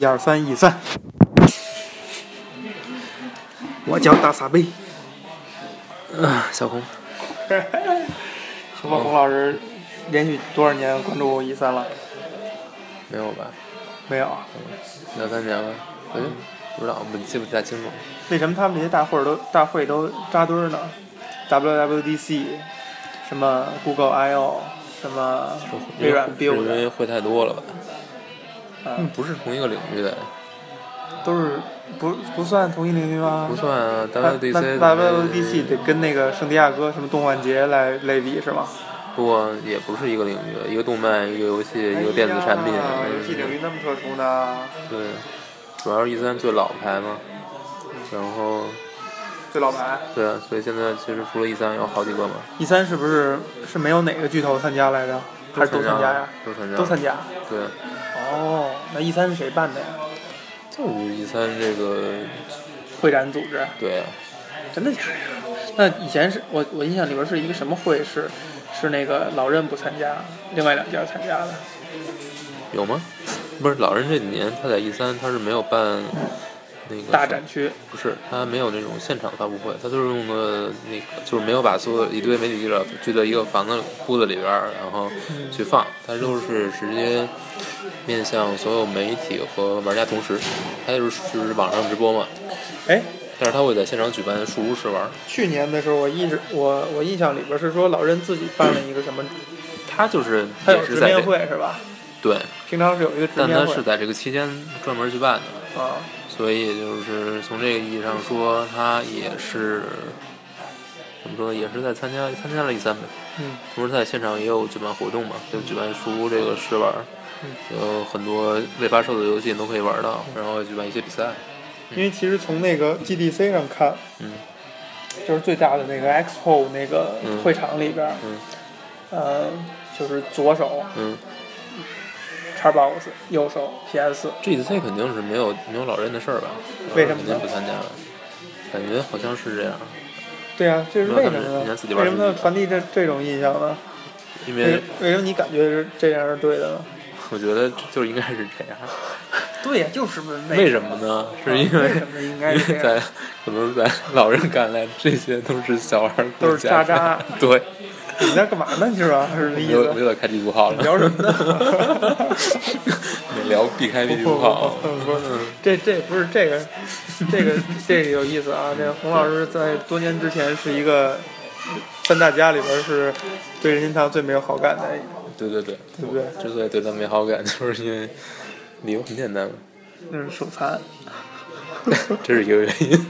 一二三，一三。我叫大傻贝。啊，小红，什么洪老师连续多少年关注一三了？没有吧？没有。啊两三年了，哎，不知道，我记不太清楚。为什么他们这些大会儿都大会都扎堆儿呢？WWDC，什么 Google I/O，什么微软是因 Build，为会太多了吧？嗯，不是同一个领域的，都是不不算同一领域吗不？算啊。WDC WWDC 得跟那个圣地亚哥什么动漫节来类比是吗？不过也不是一个领域，一个动漫，一个游戏，一个电子产品。哎游戏领域那么特殊呢？对，主要是 E 三最老牌嘛。然后，最老牌对啊，所以现在其实除了 E 三有好几个嘛，E 三是不是是没有哪个巨头参加来着？还是都参加呀？都参加，都参加。对，哦，那一三是谁办的呀？就是一三这个，会展组织。对啊，真的假的？那以前是我我印象里边是一个什么会是是那个老任不参加，另外两家参加的。有吗？不是，老任这几年他在一三他是没有办那个大展区。不是，他没有那种现场发布会，他就是用的那个，就是没有把所有一堆媒体记者聚在一个房子屋子里边儿，然后去放，他都是直接面向所有媒体和玩家同时，他就是就是网上直播嘛，哎，但是他会在现场举办数屋试玩，去年的时候我一直我我印象里边是说老任自己办了一个什么，他就是他有直面会是吧？对，平常是有一个直但面会他是在这个期间专门去办的。啊。所以就是从这个意义上说，他也是怎么说，也是在参加参加了一三呗。嗯同时在现场也有举办活动嘛，就举办书这个试玩，嗯有很多未发售的游戏都可以玩到，然后举办一些比赛。因为其实从那个 GDC 上看，嗯就是最大的那个 Expo 那个嗯会场里边，嗯呃，就是左手嗯 Xbox，右手 PS。，GDC 肯定是没有没有老任的事儿吧？为什么呢肯定不参加了？感觉好像是这样，对啊，这是为什么呢为什么要传递这这种印象呢？因为为什么你感觉是这样是对的呢？我觉得就应该是这样。对呀、就是为什么呢？是因为？在 可能在老人看来，这些都是小孩儿都是渣渣。对，你在干嘛呢？是吧？是这意又思？又在开地图炮了。聊什么呢？没聊避开地图炮。不不不，这这不是这个，这个这个有意思啊！这个洪老师在多年之前是一个三大家里边是对任天堂最没有好感的，对对对，对不对？之所以对他没好感，就是因为理由很简单嘛，那是手残。这是一个原因。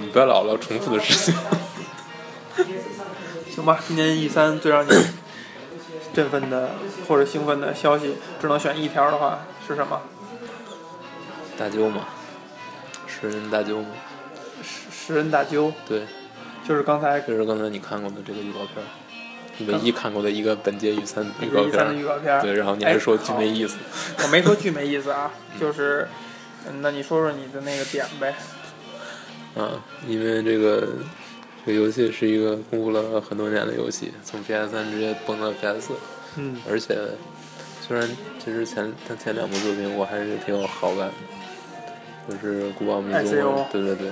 你不要老聊重复的事情。行吧，今年 E 三最让你振奋的或者兴奋的消息，只能选一条的话是什么？大鸠嘛，食人大鸠嘛，食食人大鸠，对，就是刚才就是刚才你看过的这个预告片唯一看过的一个本届预三预告 E 片三的预儿。告片儿。对，然后你还说巨没意思。我没说巨没意思啊，就是，嗯那你说说你的那个点呗。嗯，因为这个这个游戏是一个公布了很多年的游戏，从 PS 三直接蹦到 PS 四，嗯而且虽然其实前他前两部作品我还是挺有好感的，就是《古堡迷踪》对对对，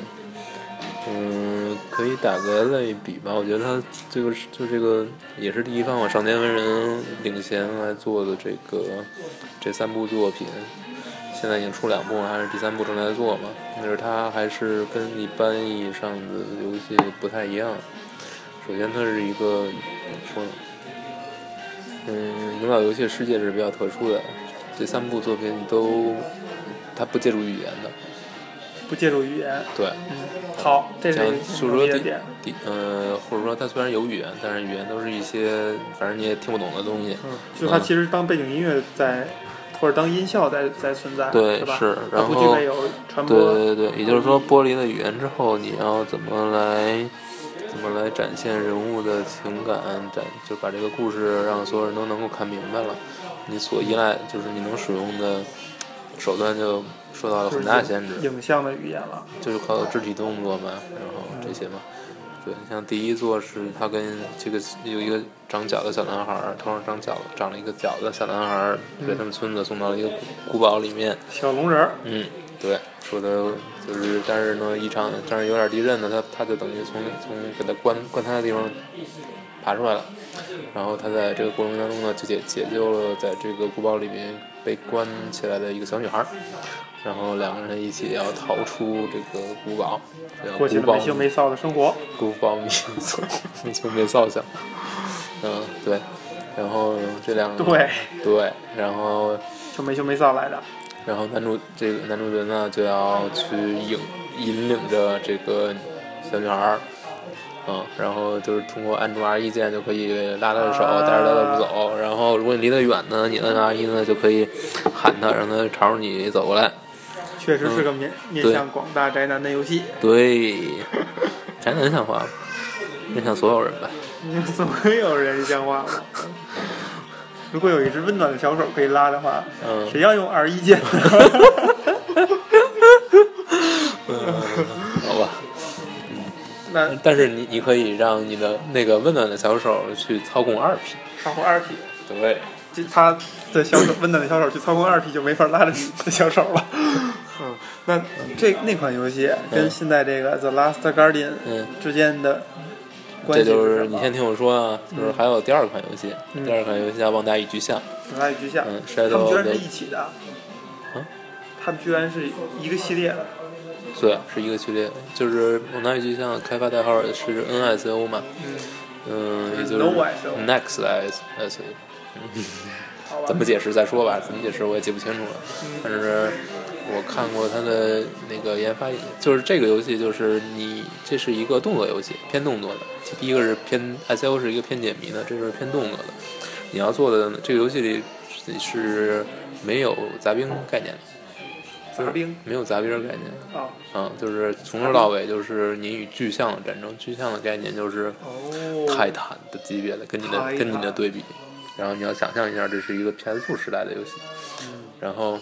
嗯，可以打个类比吧，我觉得他这个是就这个也是第一方嘛，上天文人领衔来做的这个这三部作品。现在已经出两部了，还是第三部正在做嘛？但是它还是跟一般意义上的游戏不太一样。首先，它是一个怎么说呢？嗯，引导游戏世界是比较特殊的。这三部作品都它不借助语言的，不借助语言。对，嗯，好，这是就是说第。第呃，或者说它虽然有语言，但是语言都是一些反正你也听不懂的东西。嗯，就它其实当背景音乐在，或者当音效在在存在，对吧？是它然后不具备有传对播。对对，也就是说，剥离了语言之后，你要怎么来怎么来展现人物的情感，展就把这个故事让所有人都能够看明白了。你所依赖就是你能使用的手段就受到了很大限制，影像的语言了。就是靠肢体动作嘛，然后这些嘛。对，像第一座是它跟这个有一个长角的小男孩儿，头上长角长了一个角的小男孩儿，被他们村子送到了一个古堡里面。小龙人儿，嗯，对，说的就是，但是呢，一场但是有点地震呢，他他就等于从从给他关关他的地方爬出来了，然后他在这个过程当中呢，就解解救了在这个古堡里面被关起来的一个小女孩儿，然后两个人一起要逃出这个古堡，叫过起了没羞没臊的生活。古堡民族没羞没臊想，嗯，对，然后这两个对，对，然后。就没羞没臊来的。然后男主这个男主角呢就要去引引领着这个小女孩儿，嗯，然后就是通过按住 R 一键就可以拉她的手，带着她走。然后如果你离得远呢，你摁 R 一呢就可以喊她，让她朝着你走过来。确实是个面面对向广大宅男的游戏，对，宅男像话吗？面向所有人吧。所有人像话吗？如果有一只温暖的小手可以拉的话，嗯，谁要用 R 一键呢？好吧。那但是你你可以让你的那个温暖的小手去操控二 P。操控二 P，对，这他的小手温暖的小手去操控二 P 就没法拉着你的小手了。嗯，那这那款游戏跟现在这个《The Last Guardian 嗯》之间的关这系就是你先听我说啊，就是还有第二款游戏，嗯。第二款游戏叫《旺达与巨像》，旺达与巨像，嗯他们居然是的一起的，嗯？他们居然是一个系列的，对，是一个系列，就是《旺达与巨像》开发代号是 NSO 嘛，嗯，嗯，也就是 Next S S，好吧，怎么解释再说吧，怎么解释我也记不清楚了，嗯。但是我看过他的那个研发，就是这个游戏就是你这是一个动作游戏，偏动作的，第一个是偏 S O 是一个偏解谜的，这是偏动作的，你要做的这个游戏里是没有杂兵概念的。杂兵没有杂兵概念，啊，嗯，就是从头到尾就是你与巨象的战争。巨象的概念就是哦，泰坦的级别的，跟你的跟你的对比。然后你要想象一下，这是一个 PS2 时代的游戏。然后，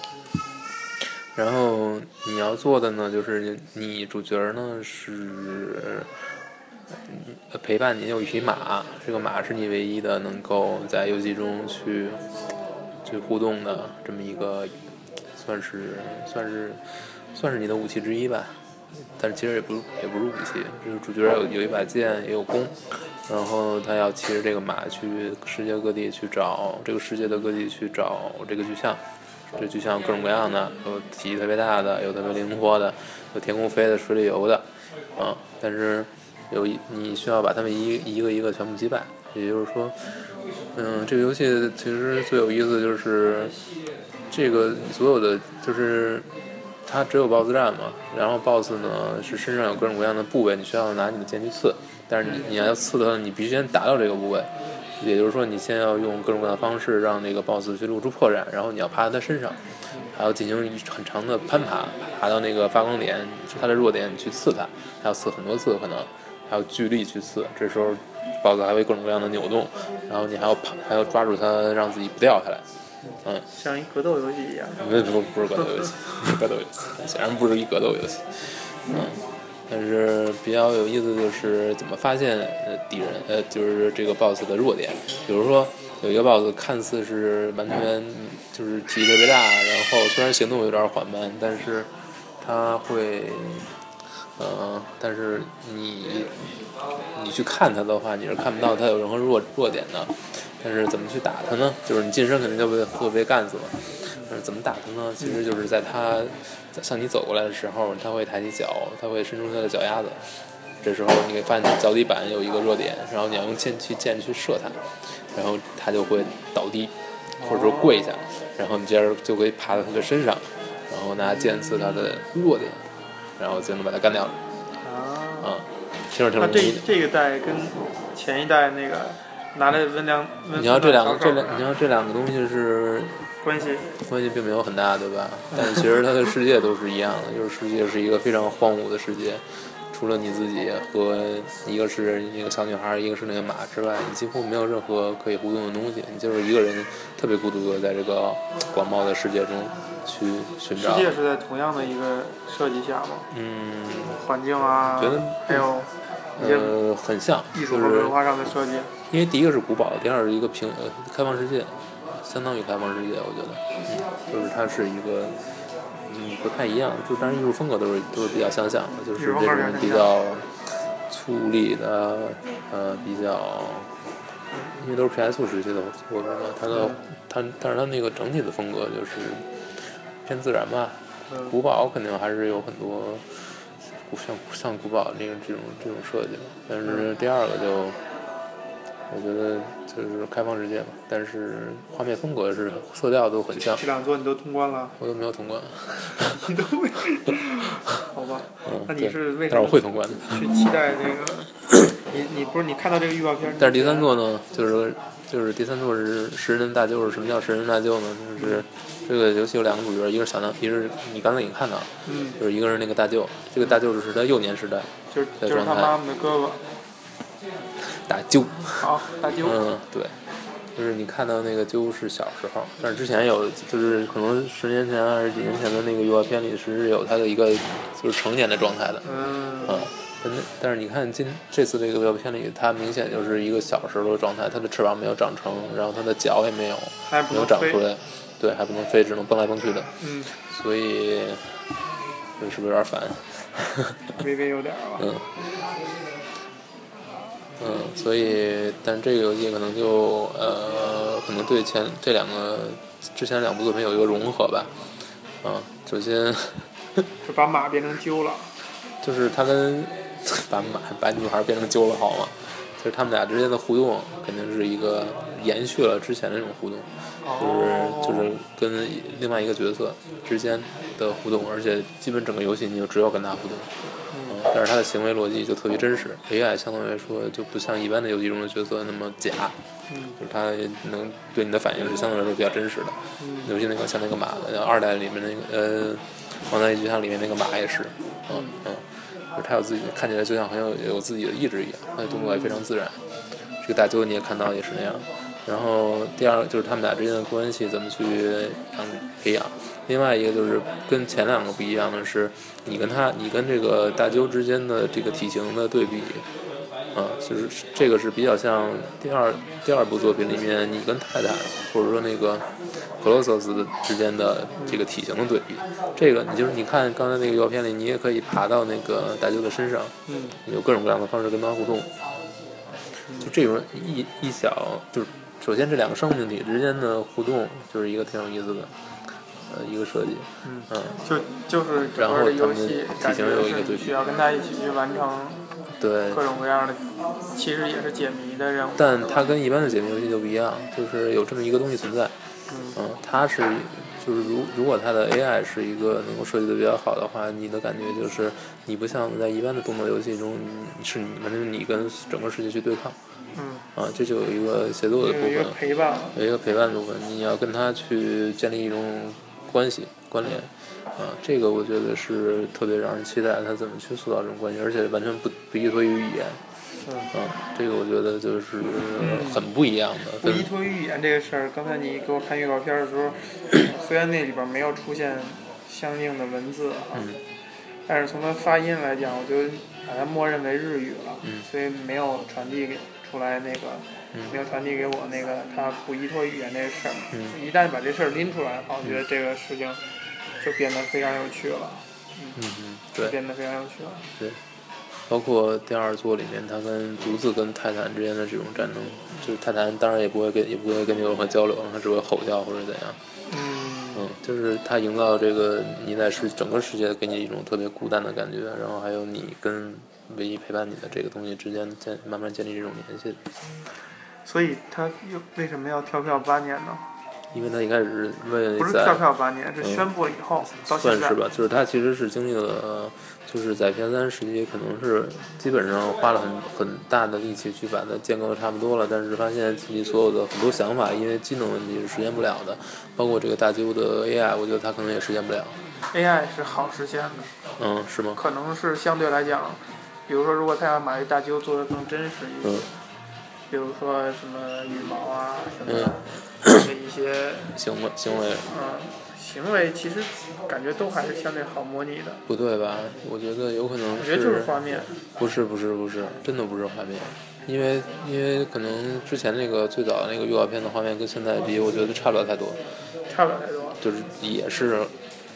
然后你要做的呢，就是你主角呢是陪伴你有一匹马，这个马是你唯一的能够在游戏中去去互动的这么一个，算是算是算是你的武器之一吧。但是其实也不也不是武器，就是主角有有一把剑，也有弓，然后他要骑着这个马去世界各地去找这个世界的各地去找这个巨像。这就像各种各样的，有体积特别大的，有特别灵活的，有天空飞的，水里游的，嗯，但是有一你需要把它们一一个一个全部击败。也就是说，嗯，这个游戏其实最有意思就是这个所有的就是它只有 BOSS 战嘛，然后 BOSS 呢是身上有各种各样的部位，你需要拿你的剑去刺，但是你你要刺它，你必须先达到这个部位。也就是说，你先要用各种各样的方式让那个 BOSS 去露出破绽，然后你要爬在他身上，还要进行一很长的攀爬，爬到那个发光点，他的弱点去刺他，还要刺很多次可能，还要巨力去刺。这时候 BOSS 还会各种各样的扭动，然后你还要爬，还要抓住它，让自己不掉下来。嗯，像一格斗游戏一样。不不不是格斗游戏，不 是格斗游戏，显然不是一格斗游戏。嗯，但是比较有意思的就是怎么发现呃敌人呃就是这个 BOSS 的弱点，比如说有一个 BOSS 看似是完全就是体积特别大，然后虽然行动有点缓慢，但是他会。呃，但是你你去看他的话，你是看不到他有任何弱弱点的。但是怎么去打他呢？就是你近身肯定就被会被干死了。但是怎么打他呢？其实就是在他在向你走过来的时候，他会抬起脚，他会伸出他的脚丫子。这时候你会发现他脚底板有一个弱点，然后你要用剑去剑去射他，然后他就会倒地，或者说跪下，然后你接着就可以爬到他的身上，然后拿剑刺他的弱点，然后就能把他干掉了。啊，啊，听着挺那这容易的。这个代跟前一代那个拿来温良温你要这两个这两你要这两个东西是关系关系并没有很大，对吧？但其实它的世界都是一样的，就是世界是一个非常荒芜的世界，除了你自己和一个是那个小女孩，一个是那个马之外，你几乎没有任何可以互动的东西，你就是一个人特别孤独的在这个广袤的世界中去寻找。世界是在同样的一个设计下吗？嗯，环境啊，觉得还有呃，很像，艺术和文化上的设计。因为第一个是古堡，第二是一个平呃开放世界，相当于开放世界，我觉得，嗯，就是它是一个，嗯，不太一样，就当然艺术风格都是都是比较相像的，就是这种比较粗粝的，呃，比较，因为都是 PS 时期的作品嘛，它的它但是它那个整体的风格就是偏自然吧，嗯古堡肯定还是有很多。古像像古堡那个这种这种设计，但是第二个就我觉得就是开放世界嘛，但是画面风格是色调都很像。这两座你都通关了？我都没有通关。你都没？好吧，嗯，那你是为什但是我会通关的。去期待这个？你你不是你看到这个预告片？但是第三座呢，就是就是第三座是食人大救，是什么叫食人大救呢？就是这个游戏有两个主角，一个是小男，一个是你刚才已经看到了，嗯，就是一个是那个大舅，这个大舅是他幼年时代就是就是他妈妈的哥哥。大舅。好，大舅。嗯，对，就是你看到那个揪是小时候，但是之前有，就是可能十年前还是几年前的那个预告片里是有他的一个就是成年的状态的，嗯。嗯，但是你看今这次这个预告片里，它明显就是一个小时候的状态，它的翅膀没有长成，然后它的脚也没有没有长出来，对，还不能飞，只能蹦来蹦去的，嗯，所以这是不是有点烦？微微有点。嗯，嗯，所以，但这个游戏可能就呃，可能对前这两个之前两部作品有一个融合吧。嗯，首先就把马变成鸠了。就是他跟把马把女孩变成鸠了好吗？就是他们俩之间的互动肯定是一个延续了之前的那种互动，就是就是跟另外一个角色之间的互动，而且基本整个游戏你就只有跟他互动。嗯，但是他的行为逻辑就特别真实，AI 相对来说就不像一般的游戏中的角色那么假，嗯就是他能对你的反应是相对来说比较真实的。嗯尤其那个像那个马，呃二代里面那个呃《王大一局像里面那个马也是，嗯嗯，就是他有自己看起来就像很有有自己的意志一样，他的动作也非常自然。这个大舅你也看到也是那样。然后第二个就是他们俩之间的关系怎么去养培养。另外一个就是跟前两个不一样的是，你跟他，你跟这个大鸠之间的这个体型的对比，啊，就是这个是比较像第二第二部作品里面你跟泰坦或者说那个克罗索斯之间的这个体型的对比。这个你就是你看刚才那个照片里，你也可以爬到那个大鸠的身上，嗯有各种各样的方式跟他互动。就这种一一小，就是首先这两个生命体之间的互动，就是一个挺有意思的，呃，一个设计。嗯，嗯，就就是整然后个游他们戏体感觉型有一个对比需要跟他一起去完成对。各种各样的，其实也是解谜的任务。但它跟一般的解谜游戏就不一样，就是有这么一个东西存在。嗯嗯，它是就是如如果它的 AI 是一个能够设计的比较好的话，你的感觉就是你不像在一般的动作游戏中，你是你们是你跟整个世界去对抗。嗯，啊，这就有一个协作的部有一个分。陪伴。有一个陪伴部分，你要跟他去建立一种关系关联，啊，这个我觉得是特别让人期待他怎么去塑造这种关系，而且完全不不依托于语言，嗯，啊，这个我觉得就是很不一样的，跟不依托于语言这个事儿，刚才你给我看预告片的时候，虽然那里边没有出现相应的文字啊，嗯。但是从它发音来讲，我就把它默认为日语了，嗯。所以没有传递给出来那个，嗯没有传递给我那个他不依托语言那个事儿。嗯一旦把这事儿拎出来的话，我觉得这个事情就变得非常有趣了，嗯嗯，就对变得非常有趣了。对，包括第二座里面他跟独自跟泰坦之间的这种战争，就是泰坦当然也不会跟也不会跟你有任何交流，他只会吼叫或者怎样。嗯嗯，就是他营造这个你在世整个世界给你一种特别孤单的感觉，然后还有你跟唯一陪伴你的这个东西之间建慢慢建立这种联系，所以他又为什么要跳票八年呢？因为他一开始是为了不是跳在票八年，是宣布了以后、到算是。吧，就是他其实是经历了，呃就是在 PS 三时期可能是基本上花了很很大的力气去把它建构的差不多了，但是发现自己所有的很多想法因为机能问题是实现不了的，包括这个大鸠的 AI，我觉得他可能也实现不了。AI 是好实现的，嗯，是吗？可能是相对来讲，比如说如果他要把这大鸠做得更真实一些，嗯比如说什么羽毛啊什么嗯的一些行 为行为，嗯行为其实感觉都还是相对好模拟的。不对吧？我觉得有可能我觉得就是画面，不是不是不是，真的不是画面，因为因为可能之前那个最早的那个预告片的画面跟现在比，我觉得差不了太多，差不了太多。就是也是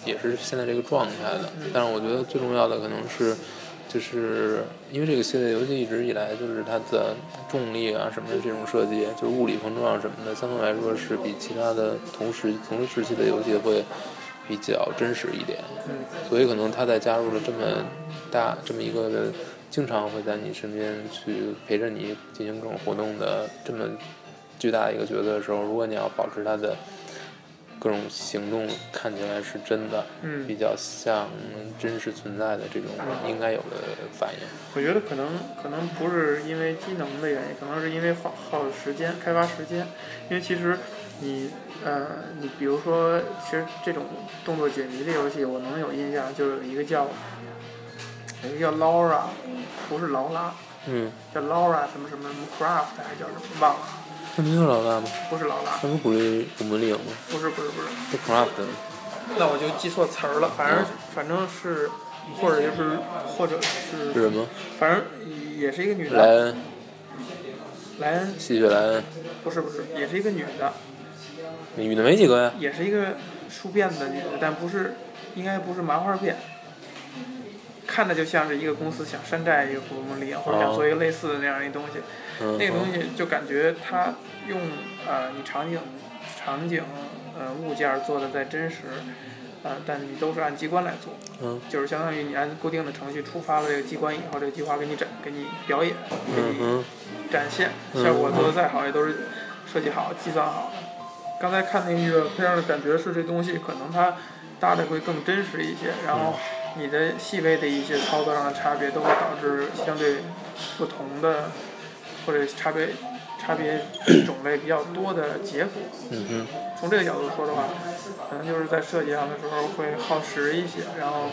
也是现在这个状态的，但是我觉得最重要的可能是。就是因为这个系列游戏一直以来就是它的重力啊什么的这种设计，就是物理碰撞什么的，相对来说是比其他的同时同时期的游戏会比较真实一点。所以可能它在加入了这么大这么一个经常会在你身边去陪着你进行各种活动的这么巨大一个角色的时候，如果你要保持它的。各种行动看起来是真的，比较像真实存在的这种应该有的反应。我觉得可能可能不是因为机能的原因，可能是因为耗耗时间开发时间。因为其实你呃，你比如说，其实这种动作解谜的游戏，我能有印象，就有一个叫有一个叫 Laura，不是劳拉，嗯，叫 Laura 什么什么什么 Craft 还是叫什么忘了。那不是老大吗？不是老大。那不古力古墓丽影吗？不是不是不是。是 Craft。那我就记错词儿了，反正反正是，或者就是或者是。是什么？反正也是一个女的。莱恩。莱恩。吸血莱恩。不是不是，也是一个女的。女的没几个呀。也是一个梳辫子的女的，但不是，应该不是麻花辫。看着就像是一个公司想山寨一个古墓丽影，或者想做一个类似的那样一东西。那个东西就感觉它用呃你场景场景呃物件做的再真实，呃但你都是按机关来做，就是相当于你按固定的程序触发了这个机关以后，这个计划给你展给你表演给你展现，效果做的再好也都是设计好计算好。的。刚才看那个片的感觉是这东西可能它搭的会更真实一些，然后你的细微的一些操作上的差别都会导致相对不同的。或者差别差别 种类比较多的结果。嗯从这个角度说的话，可能就是在设计上的时候会耗时一些，然后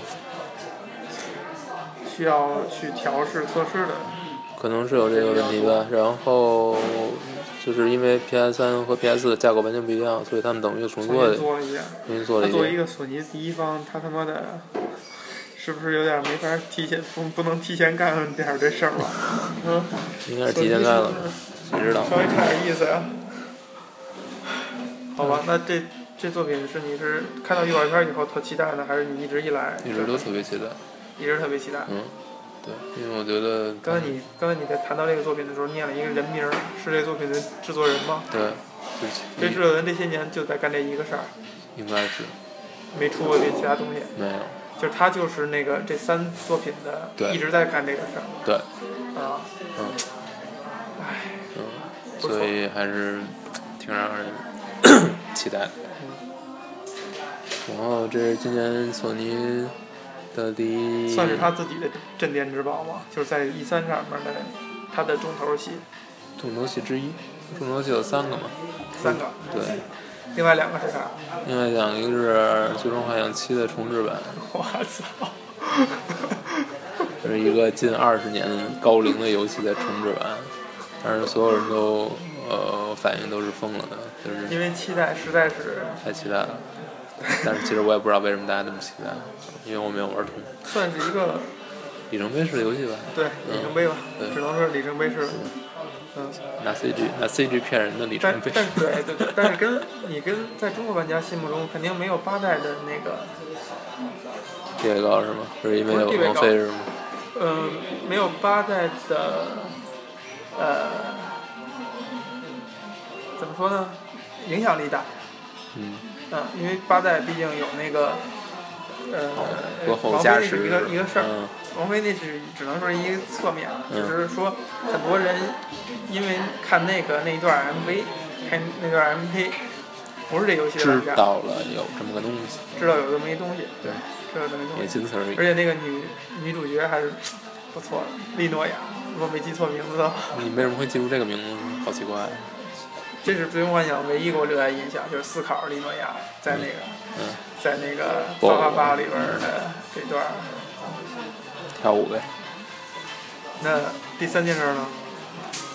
需要去调试测试的。可能是有这个问题吧。然后就是因为 PS 三和 PS 的架构完全不一样，所以他们等于重做了。重新做了一遍。重新做了一遍。作为一个索尼第一方，他他妈的。是不是有点没法提前不不能提前干点这事儿了？嗯，应该是提前干了，谁知道？稍微差点意思呀。好吧，那这这作品是你是看到预告片以后特期待呢，还是你一直以来？一直都特别期待。一直特别期待。嗯，对，因为我觉得。刚才你刚才你在谈到这个作品的时候，念了一个人名，是这作品的制作人吗？对。这制作人这些年就在干这一个事儿。应该是。没出过这其他东西。没有。就是他就是那个这三作品的，一直在干这个事儿。对。啊。嗯。唉。嗯。所以还是挺让人 期待的。然后这是今年索尼的第一。算是他自己的镇店之宝吧？就是在 E 三上面的他的重头戏。重头戏之一，重头戏有三个嘛？三个。对。另外两个是啥？另外两个是《最终幻想七》的重置版。我操！这是一个近二十年高龄的游戏的重置版，但是所有人都呃反应都是疯了的，就是因为期待实在是太期待了。但是其实我也不知道为什么大家那么期待，因为我没有玩通。算是一个里程碑式的游戏吧。对，里程碑吧，只能说里程碑式。嗯，拿 CG 拿 CG 骗人的里程碑。但但对对对，但是跟你跟在中国玩家心目中肯定没有八代的那个地位高是吗？是因为有王菲是吗？嗯，没有八代的呃，怎么说呢？影响力大。嗯。嗯，因为八代毕竟有那个呃，王菲那是一个一个事儿。王菲那是只能说是一个侧面，就是说很多人因为看那个那一段 MV，看那段 MV，不是这游戏的玩家。知道了有这么个东西。知道有这么一东西。对。知道这么一东西。也仅此而已。而且那个女女主角还是不错的，利诺亚，如果没记错名字的话。你为什么会记住这个名字？好奇怪。这是《最终幻想》唯一给我留下印象，就是思考利诺亚在那个，在那个《八八八》里边的这段。跳舞呗。那第三件事呢？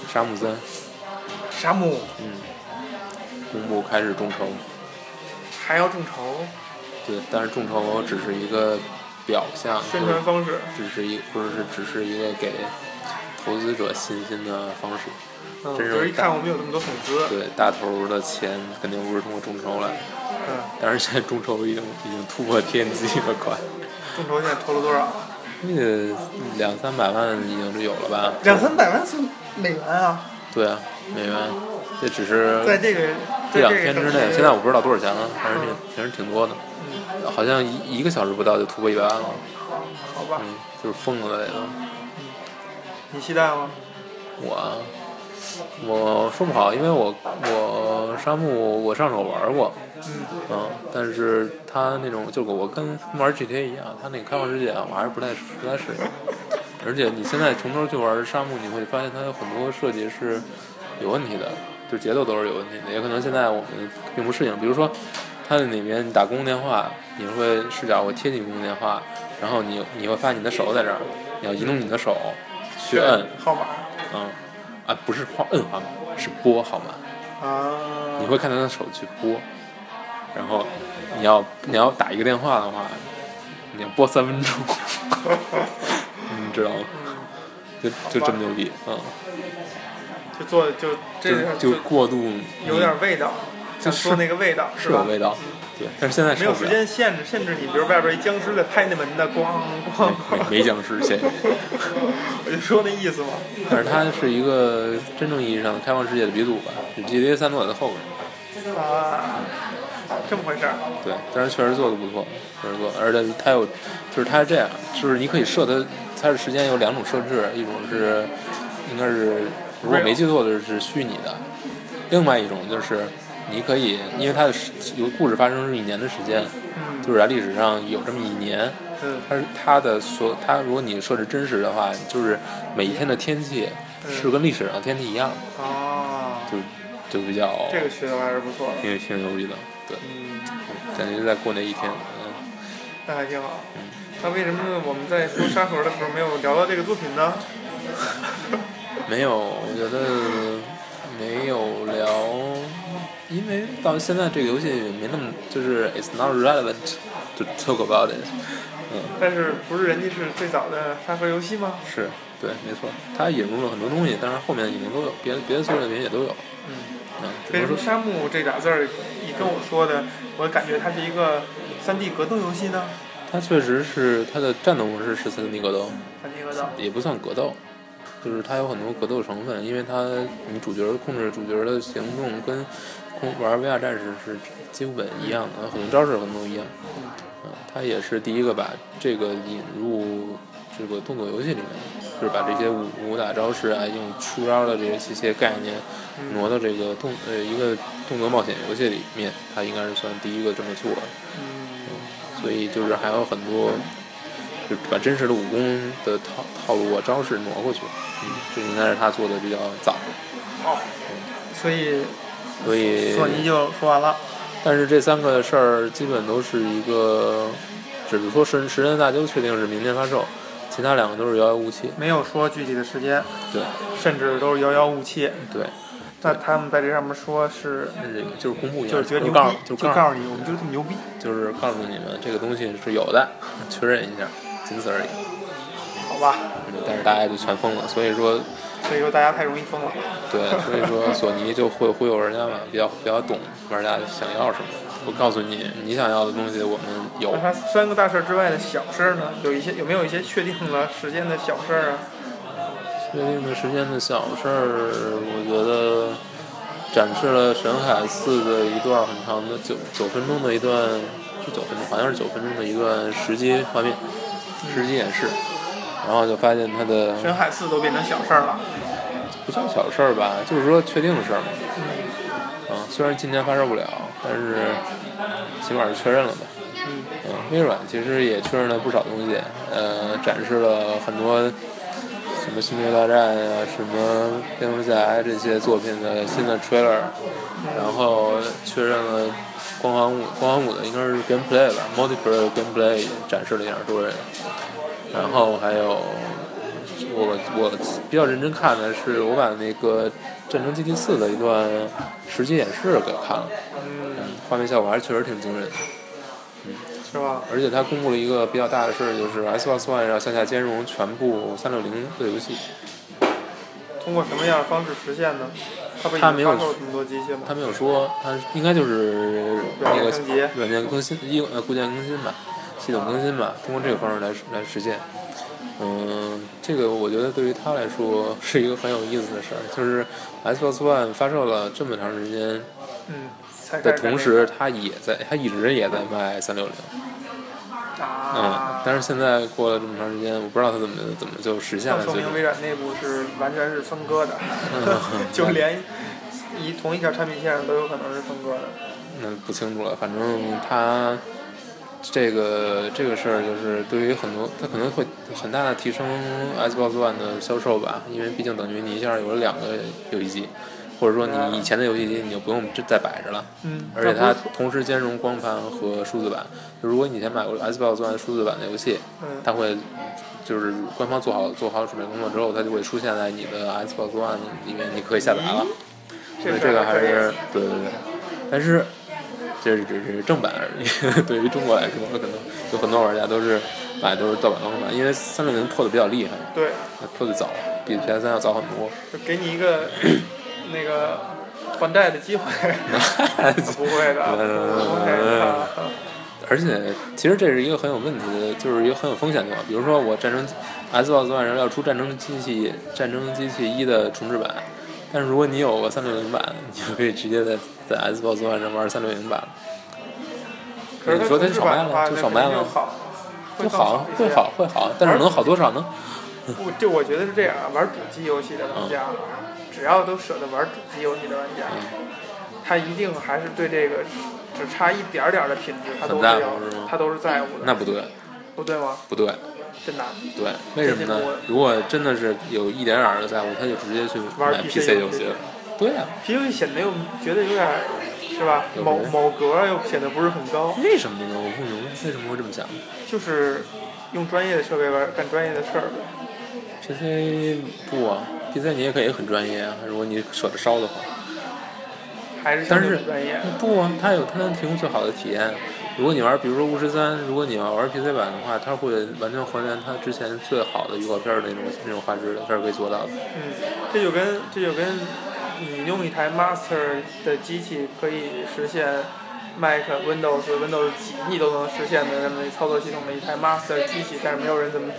沙姆森。沙姆。嗯。公布开始众筹。还要众筹？对，但是众筹只是一个表象，宣传方式，只是一不是是只是一个给投资者信心的方式。嗯，是一看我们有这么多粉丝，对，大头的钱肯定不是通过众筹来的。嗯，但是现在众筹已经已经突破天际了，快。众筹现在投了多少？那个两三百万已经是有了吧？两三百万是美元啊。对啊，美元，这只是在这个这两天之内，现在我不知道多少钱了，反正嗯挺其实挺多的，好像一一个小时不到就突破一百万了，好吧，嗯，就是疯了那都。你期待吗？我啊，我说不好，因为我我沙漠我上手玩过，嗯，嗯，但是他那种就我跟玩 GTA 一样，他那个开放世界啊，我还是不太不太适应。而且你现在从头去玩沙漠，你会发现它有很多设计是有问题的，就节奏都是有问题的，也可能现在我们并不适应。比如说，它的里面你打公共电话，你会视角会贴近公共电话，然后你你会发现你的手在这儿，你要移动你的手去摁，号码嗯，啊不是号摁号码，是拨号码。啊。你会看他的手去拨，然后你要你要打一个电话的话，你要拨三分钟，你知道吗？就就这么牛逼，嗯，就做就这就就过度有点味道，就说那个味道？是有味道，对，但是现在没有时间限制，限制你，比如外边一僵尸在拍那门的，咣咣，没没僵尸现在，我就说那意思嘛。但是它是一个真正意义上的开放世界的鼻祖吧，是 GTA 三都在后边，啊，这么回事儿。对，但是确实做的不错，确实做，而且它有，就是它是这样，就是你可以设它，它的时间有两种设置，一种是应该是如果没记错的是虚拟的，另外一种就是你可以，因为它的时有故事发生是一年的时间，嗯就是在历史上有这么一年，嗯它是它的所它如果你设置真实的话，就是每一天的天气是跟历史上的天气一样，啊，就就比较这个学的还是不错的。挺挺牛逼的，对，嗯，感觉在过那一天，嗯。那还挺好。那为什么我们在说沙盒的时候没有聊到这个作品呢？没有，我觉得没有聊，因为到现在这个游戏也没那么，就是 it's not relevant to talk about it。嗯，但是不是人家是最早的沙盒游戏吗？是对，没错，它引入了很多东西，但是后面已经都有，别的别的作品也都有。嗯。嗯，只为什么能说沙漠这俩字儿，你跟我说的，我感觉它是一个三 D 格斗游戏呢？它确实是它的战斗模式是三 D 格斗，三 D 格斗。也不算格斗，就是它有很多格斗成分，因为它你主角控制主角的行动跟空玩 VR 战士是基本一样的，很多招式很多都一样。嗯，它也是第一个把这个引入这个动作游戏里面，就是把这些武武打招式啊，用出招的这些这些概念挪到这个动呃一个动作冒险游戏里面，他应该是算第一个这么做的。嗯。所以就是还有很多，就把真实的武功的套套路啊招式挪过去，嗯，这应该是他做的比较早，哦。所以所以索尼就说完了。但是这三个事儿基本都是一个，只是说时时间大就确定是明年发售，其他两个都是遥遥无期。没有说具体的时间，对甚至都是遥遥无期。对，那他们在这上面说是，就是公布一下，就是觉得牛逼，告诉就就告告诉你我们就这么牛逼。就是告诉你们这个东西是有的，确认一下，仅此而已。好吧，嗯，但是大家就全疯了，所以说所以说大家太容易疯了。对，所以说索尼就会忽悠人家嘛，比较比较懂玩家想要什么。我告诉你，你想要的东西我们有那。它三个大事儿之外的小事儿呢？有一些有没有一些确定了时间的小事儿啊？确定的时间的小事儿，我觉得展示了沈海四的一段很长的九九分钟的一段，是九分钟，好像是九分钟的一段实机画面，实机演示。然后就发现它的沈海四都变成小事儿了。不算小事儿吧，就是说确定的事儿嘛。嗯，虽然今年发售不了，但是起码是确认了吧。嗯。嗯，微软其实也确认了不少东西，呃，展示了很多什么《星球大战》啊、什么蝙蝠侠这些作品的新的 trailer，然后确认了光环五，光环五的应该是 gameplay 吧，multiplayer gameplay 展示了一下多人，然后还有我我比较认真看的是我把那个《战争机器四》的一段实际演示给看了，嗯，画面效果还是确实挺惊人的。嗯，是吧？而且它公布了一个比较大的事儿，就是 Xbox One 要向下兼容全部三六零的游戏。通过什么样的方式实现呢？它没有经发售这么多机器吗？他没有说，他应该就是那个软件更新、硬呃固件更新吧，系统更新吧，通过这个方式来来实现。嗯，这个我觉得对于他来说是一个很有意思的事儿，就是 Xbox One 发售了这么长时间嗯，才的同时，它也在，它一直也在卖三六零。嗯啊，，但是现在过了这么长时间，我不知道它怎么怎么就实现了最终。说明微软内部是完全是分割的，嗯就连一同一条产品线上都有可能是分割的。那不清楚了，反正它这个这个事儿就是对于很多，它可能会很大的提升 Xbox One 的销售吧，因为毕竟等于你一下有了两个游戏机，或者说你以前的游戏机你就不用再摆着了，嗯，而且它同时兼容光盘和数字版。就如果你以前买过 Xbox One 数字版的游戏，嗯它会就是官方做好做好准备工作之后，它就会出现在你的 Xbox One 里面，你可以下载了。所以这这个还是对对对，但是这只是正版而已。对于中国来说，可能有很多玩家都是买都是盗版光盘，因为三六零破的比较厉害，对，它破的早，比 PS 三要早很多。就给你一个那个还债的机会。不会的，不会的。而且，其实这是一个很有问题的，就是一个很有风险的地方。比如说，我战争 S box One 上要出战争机器战争机器一的重置版，但是如果你有个三六零版，你就可以直接在在 S box One 上玩三六零版。可是你说它就少卖了就少卖了好，会好，会会好，会好，但是能好多少呢？不，就我觉得是这样啊，玩主机游戏的玩家，只要都舍得玩主机游戏的玩家，他一定还是对这个只差一点点儿的品质，他都是他都是在乎的。那不对，不对吗？不对，真的。对，为什么呢？如果真的是有一点点儿的在乎，他就直接去玩买 PC PC 游戏了。对呀、P 游戏显得又觉得有点儿，是吧？某某格儿又显得不是很高，为什么呢？我不明白为什么会这么想。就是用专业的设备玩干专业的事儿呗。PC 不啊，PC 你也可以很专业啊，如果你舍得烧的话。还是但是不它有它能提供最好的体验。如果你玩，比如说巫师三，如果你要玩 PC 版的话，它会完全还原它之前最好的预告片那种那种画质的，它是可以做到的。嗯，这就跟这就跟你用一台 Master 的机器可以实现 Mac、Windows、Windows 几你都能实现的那么一操作系统的一台 Master 机器，但是没有人这么，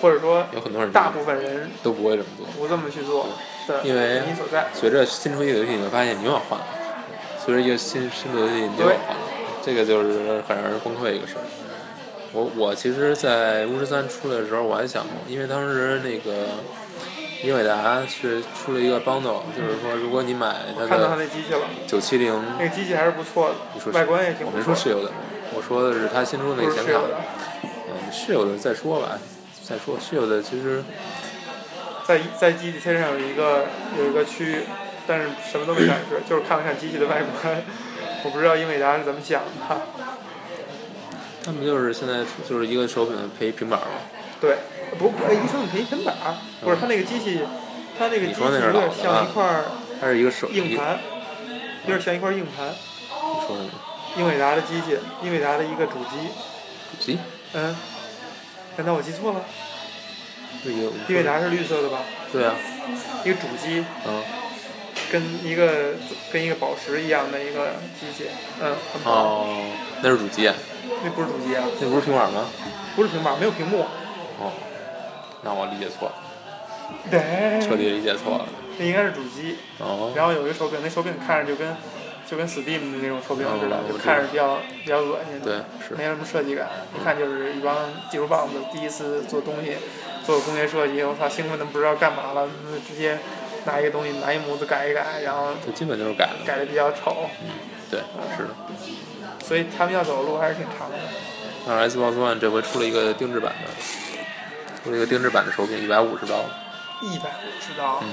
或者说有很多人大部分人都不会这么做。不这么去做的因为原因所在。随着新出一个游戏，你会发现你又要换了；随着一个新新的游戏，你又要换了。这个就是很让人崩溃一个事儿。我我其实，在巫师三出来的时候，我还想过，因为当时那个英伟达是出了一个 bundle，就是说如果你买它看到他的那机器了，九七零，那个机器还是不错你说的，外观也挺我不错的。没说是有的，我说的是它新出的那个显卡。嗯，是有的再说吧，再说是有的，其实在在机器身上有一个有一个区域，但是什么都没展示，就是看了看机器的外观。我不知道英伟达是怎么想的。他们就是现在就是一个手柄配平板嘛。对，不不，一上平平板儿，不是它那个机器，它那个机器有点像一块儿它是一个手硬盘，有点像一块硬盘。你说？英伟达的机器，英伟达的一个主机，主机嗯，难道我记错了？英伟达是绿色的吧？对啊，一个主机嗯，跟一个跟一个宝石一样的一个机器，嗯，哦，那是主机啊，那不是主机啊，那不是平板吗？不是平板，没有屏幕。哦，那我理解错了，对，彻底理解错了。那应该是主机，哦，然后有一个手柄，那手柄看着就跟就跟 Steam 的那种手柄似的哦，就看着比较比较恶心。对，是没什么设计感，一看就是一帮技术棒子第一次做东西，做工业设计，我操，兴奋的不知道干嘛了，嗯直接拿一个东西拿一模子改一改，然后就基本就是改了。改的比较丑，嗯对，是的。所以他们要走的路还是挺长的。但是 Xbox One 这回出了一个定制版的，出了一个定制版的手柄，一百五十刀。一百五十刀，嗯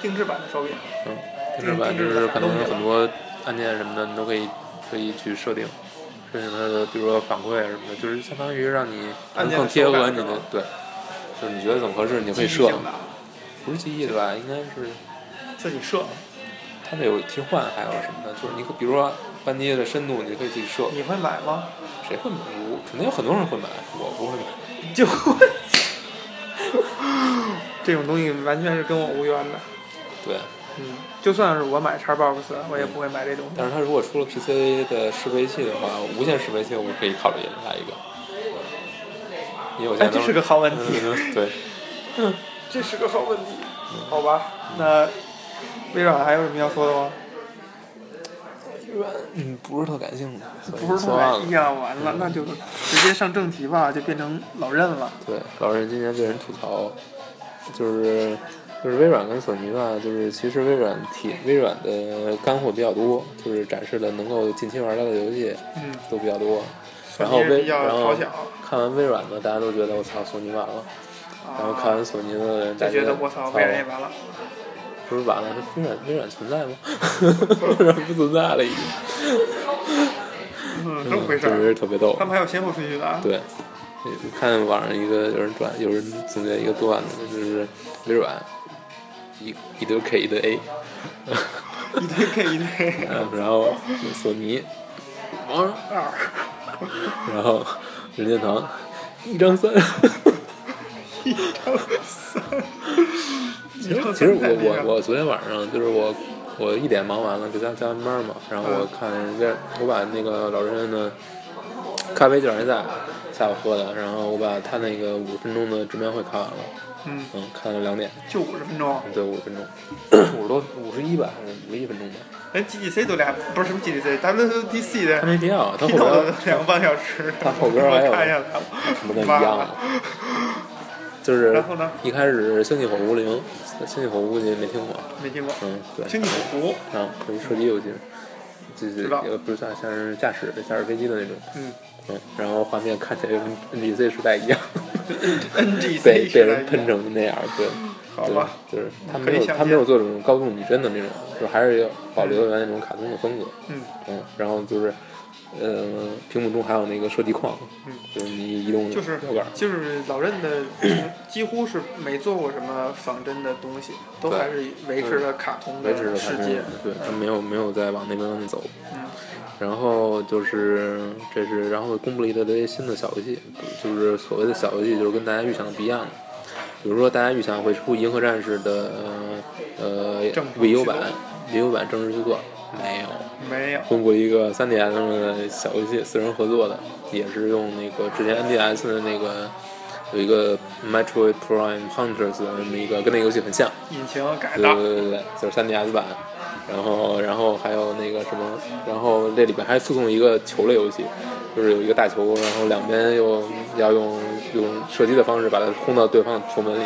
定制版的手柄，嗯，定制版就是可能有很多按键什么的，你都可以可以去设定，设定它的，比如说反馈啊什么的，就是相当于让你能更贴合你的对，就是你觉得怎么合适，你就可以设不是记忆的吧？应该是自己设，它这有替换，还有什么的，就是你可比如说扳机的深度，你可以自己设。你会买吗？谁会买？我肯定有很多人会买，我不会买。就这种东西完全是跟我无缘的。对。嗯，就算是我买叉 box，我也不会买这东西。但是它如果出了 PC 的适配器的话，无线适配器我可以考虑来一个。哎，这是个好问题。对。嗯，这是个好问题。好吧，那微软还有什么要说的吗？微软，嗯，不是特感兴趣。不是特感兴趣，完了，那就直接上正题吧，就变成老任了。对，老任今年被人吐槽，就是就是微软跟索尼吧，就是其实微软体微软的干货比较多，就是展示的能够近期玩到的游戏，嗯，都比较多。然后微然后看完微软的，大家都觉得我操，索尼完了。然后看完索尼的，大家觉得我操，微软也完了。不是完了，是微软微软存在吗？微软不存在了已经。嗯，这么回事儿。是特别逗。他们还有先后顺序的。对，看网上一个有人转，有人总结一个段子，就是微软一一堆 K 一堆 A。一堆 K 一堆 A。然后索尼王二，然后任天堂一张三。一张三。其实其实我我我昨天晚上就是我我一点忙完了，搁家加完班嘛，然后我看这我把那个老人的咖啡叫人在下午喝的，然后我把他那个五十分钟的直面会看完了，嗯嗯，看了两点，就五十分钟，对，五十分钟，五十多五十一吧，五十一分钟吧。连 GDC 都俩，不是什么 GDC，WDC 的，他没必要，他后边两个半小时，他后边还有什么的一样的。就是一开始《星际火狐零》，《星际火狐》你没听过？没听过。嗯，对。星际火狐。啊，是射击游戏，就是也不是像像是驾驶驾驶飞机的那种。嗯。嗯，然后画面看起来跟 NGC 时代一样。被被人喷成那样，对。好吧。就是他没有他没有做这种高度拟真的那种，就还是要保留原来那种卡通的风格。嗯。嗯，然后就是。呃，屏幕中还有那个射击框，嗯，就是你移动就是摇杆，就是老任的几乎是没做过什么仿真的东西，都还是维持了卡通的世界，对，他没有没有再往那边走。嗯，然后就是这是，然后公布了一堆新的小游戏，就是所谓的小游戏，就是跟大家预想的不一样的，比如说大家预想会出《银河战士》的呃 VU 版，VU 版正式续作。没有，没有。公布一个 3DS 的小游戏，四人合作的，也是用那个之前 NDS 的那个有一个 Metroid Prime Hunters 的那么一个，跟那个游戏很像。引擎改的。对对对对，就是 3DS 版。然后，然后还有那个什么，然后这里边还附送一个球类游戏，就是有一个大球，然后两边又要用用射击的方式把它轰到对方的球门里，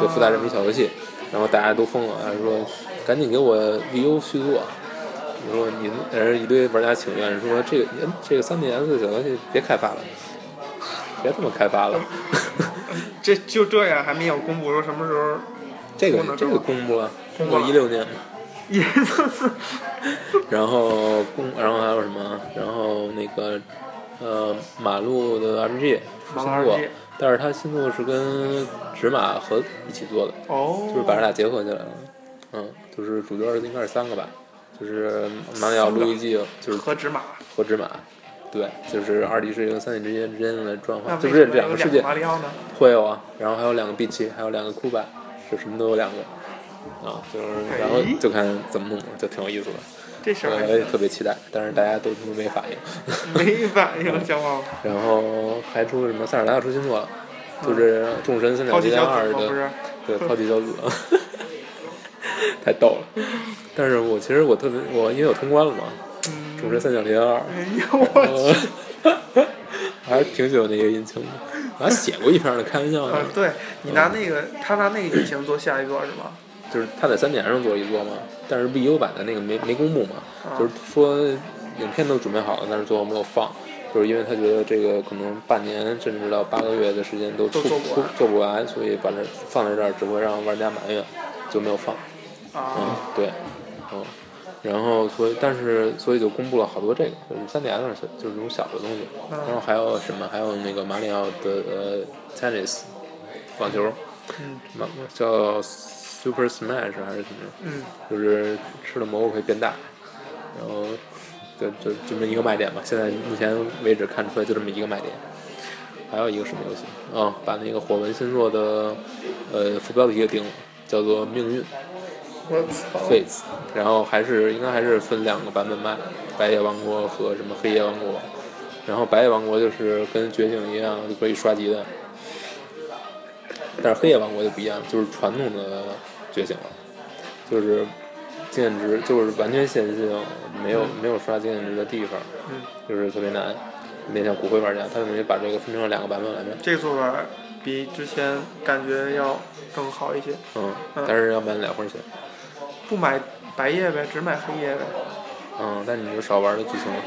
就附带这么一小游戏。然后大家都疯了，还说赶紧给我 VU 续作。你说你呃一堆玩家请愿说这个这个 3DS 小游戏别开发了，别这么开发了。这就这样还没有公布说什么时候？这个这个公布了，公布一六年。也是。然后公然后还有什么？然后那个呃马路的 RPG 新作，但是它新作是跟纸马和一起做的，就是把这俩结合起来了。嗯，就是主角应该是三个吧。就是马里奥、路易吉，就是和纸马，和纸马，对，就是二 D 世界和三 D 之间之间的转换，就是这两个世界。会有啊，然后还有两个 B 七，还有两个酷版，就什么都有两个，啊，就是然后就看怎么弄，就挺有意思的。这事儿我也特别期待，但是大家都没反应。没反应，小王。然后还出什么塞尔达出新作了，就是众神三角街二的，对，超级小子。太逗了，但是我其实我特别我因为我通关了嘛，《众神三角恋二》，哎呦我去还是挺喜欢那个引擎的，我还写过一篇呢，开玩笑的。对你拿那个他拿那个引擎做下一座是吗？就是他在三点上做一做嘛，但是 VU 版的那个没没公布嘛，就是说影片都准备好了，但是最后没有放，就是因为他觉得这个可能半年甚至到八个月的时间都出出做不完，所以把这放在这儿只会让玩家埋怨，就没有放。嗯，对，嗯，然后所以，但是所以就公布了好多这个，就是三 DS 上就是这种小的东西，然后还有什么，还有那个马里奥的呃 Tennis 网球，嗯，叫 Super Smash 还是什么，嗯，就是吃了蘑菇可以变大，然后就就这么一个卖点吧。现在目前为止看出来就这么一个卖点。还有一个什么游戏？啊，把那个火纹星座的呃副标题给定了，叫做命运。我操。Fates，然后还是应该还是分两个版本卖，白夜王国和什么黑夜王国。然后白夜王国就是跟觉醒一样就可以刷级的，但是黑夜王国就不一样，就是传统的觉醒了，就是经验值就是完全线性，没有没有刷经验值的地方，就是特别难。面向骨灰玩家，他等于把这个分成了两个版本来卖。这个做法比之前感觉要更好一些。嗯，但是要买两份钱。不买白夜呗，只买黑夜呗。嗯，但你就少玩的剧情了。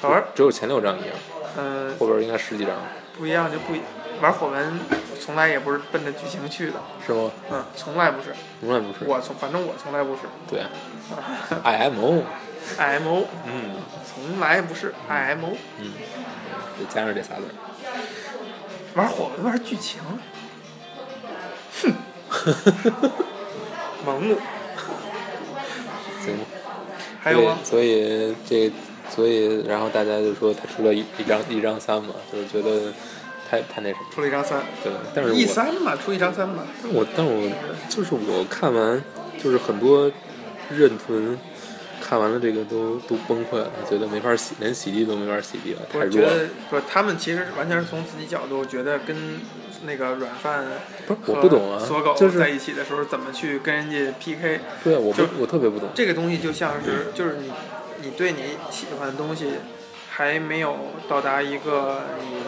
少玩？只有前六章一样。嗯。后边应该十几章。不一样就不玩火纹，从来也不是奔着剧情去的。是吗？嗯，从来不是。从来不是。我从反正我从来不是。对。IMO。IMO。嗯。从来不是 IMO。嗯。得加上这仨字。玩火纹玩剧情。哼。盲目。行。还有吗？所以这，所以然后大家就说他出了一一张一张三嘛，就是觉得太太那什么。出了一张三。对，但是。一三嘛，出一张三嘛。但我但我就是我看完，就是很多认屯。看完了这个都都崩溃了，觉得没法洗，连洗涤都没法洗涤了，太弱了。不，他们其实完全是从自己角度觉得跟那个软饭不是我不懂啊，锁狗就是在一起的时候怎么去跟人家 PK。对，我就我特别不懂。这个东西就像是就是你你对你喜欢的东西还没有到达一个你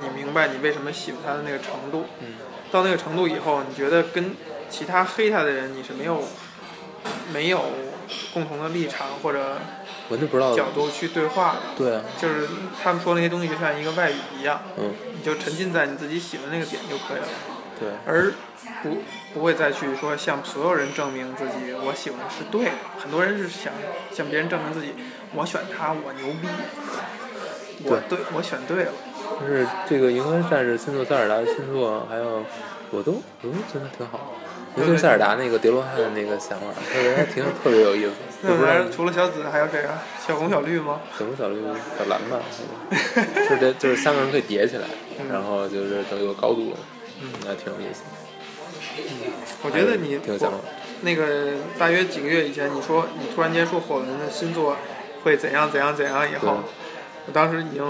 你明白你为什么喜欢他的那个程度。嗯。到那个程度以后，你觉得跟其他黑他的人你是没有没有。共同的立场或者角度去对话的，对，就是他们说那些东西就像一个外语一样，嗯，你就沉浸在你自己喜欢那个点就可以了，对，而不不会再去说向所有人证明自己我喜欢的是对的，很多人是想向别人证明自己，我选他我牛逼，我对我选对了，就是这个银河战士星座塞尔达的星座，还有我都我都觉得挺好。尤其塞尔达那个叠罗汉的那个想法，特别还挺特别有意思。那不是除了小紫还有谁啊？小红、小绿吗？小红、小绿、小蓝吧，就是这就是三个人可以叠起来，然后就是都有高度，嗯，那挺有意思。嗯，我觉得你挺有想法。那个大约几个月以前，你说你突然间说火纹的新作会怎样怎样怎样以后，我当时已经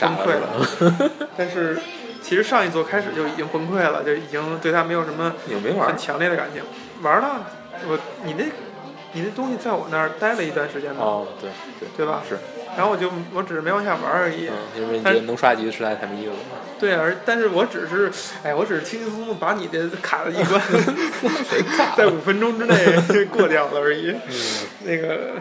崩溃了。但是。其实上一座开始就已经崩溃了，就已经对他没有什么很强烈的感情。玩了，我你那，你那东西在我那儿待了一段时间吧。哦，对对，对吧？是。然后我就我只是没往下玩而已。嗯，因为你能刷级实在太没意思了。对，而但是我只是，哎，我只是轻轻松松把你的卡的一关，在五分钟之内过掉了而已。嗯。那个，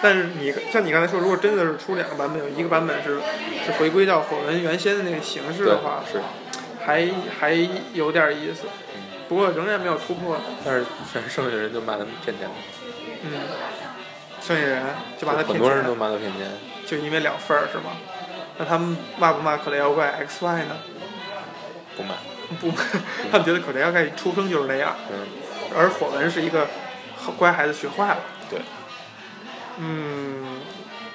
但是你像你刚才说，如果真的是出两个版本，有一个版本是是回归到火纹原先的那个形式的话，是，还还有点意思。不过仍然没有突破。但是剩剩下的人就骂他们骗钱。嗯。剩下人就把他骗钱。很多人都骂他骗钱。就因为两份儿是吗？那他们骂不骂口袋妖怪 X Y 呢？不骂。不，他们觉得口袋妖怪出生就是那样。嗯。而火纹是一个乖孩子学坏了。对。嗯，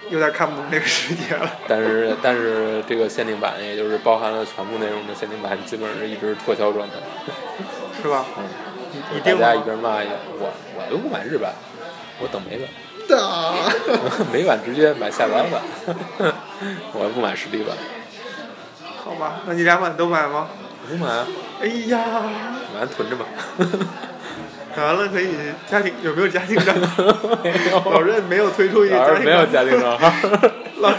有点看不懂这个世界了。但是但是这个限定版，也就是包含了全部内容的限定版，基本上是一直脱销状态。是吧？嗯。大家一边骂一边，我我又不买日版，我等美版。的。美版直接买下单版，我不买实体版。好吧，那你两版都买吗？不买。哎呀。买囤着吧。买完了可以家庭有没有家庭账号？老任没有推出一个家庭。没有家庭账号。老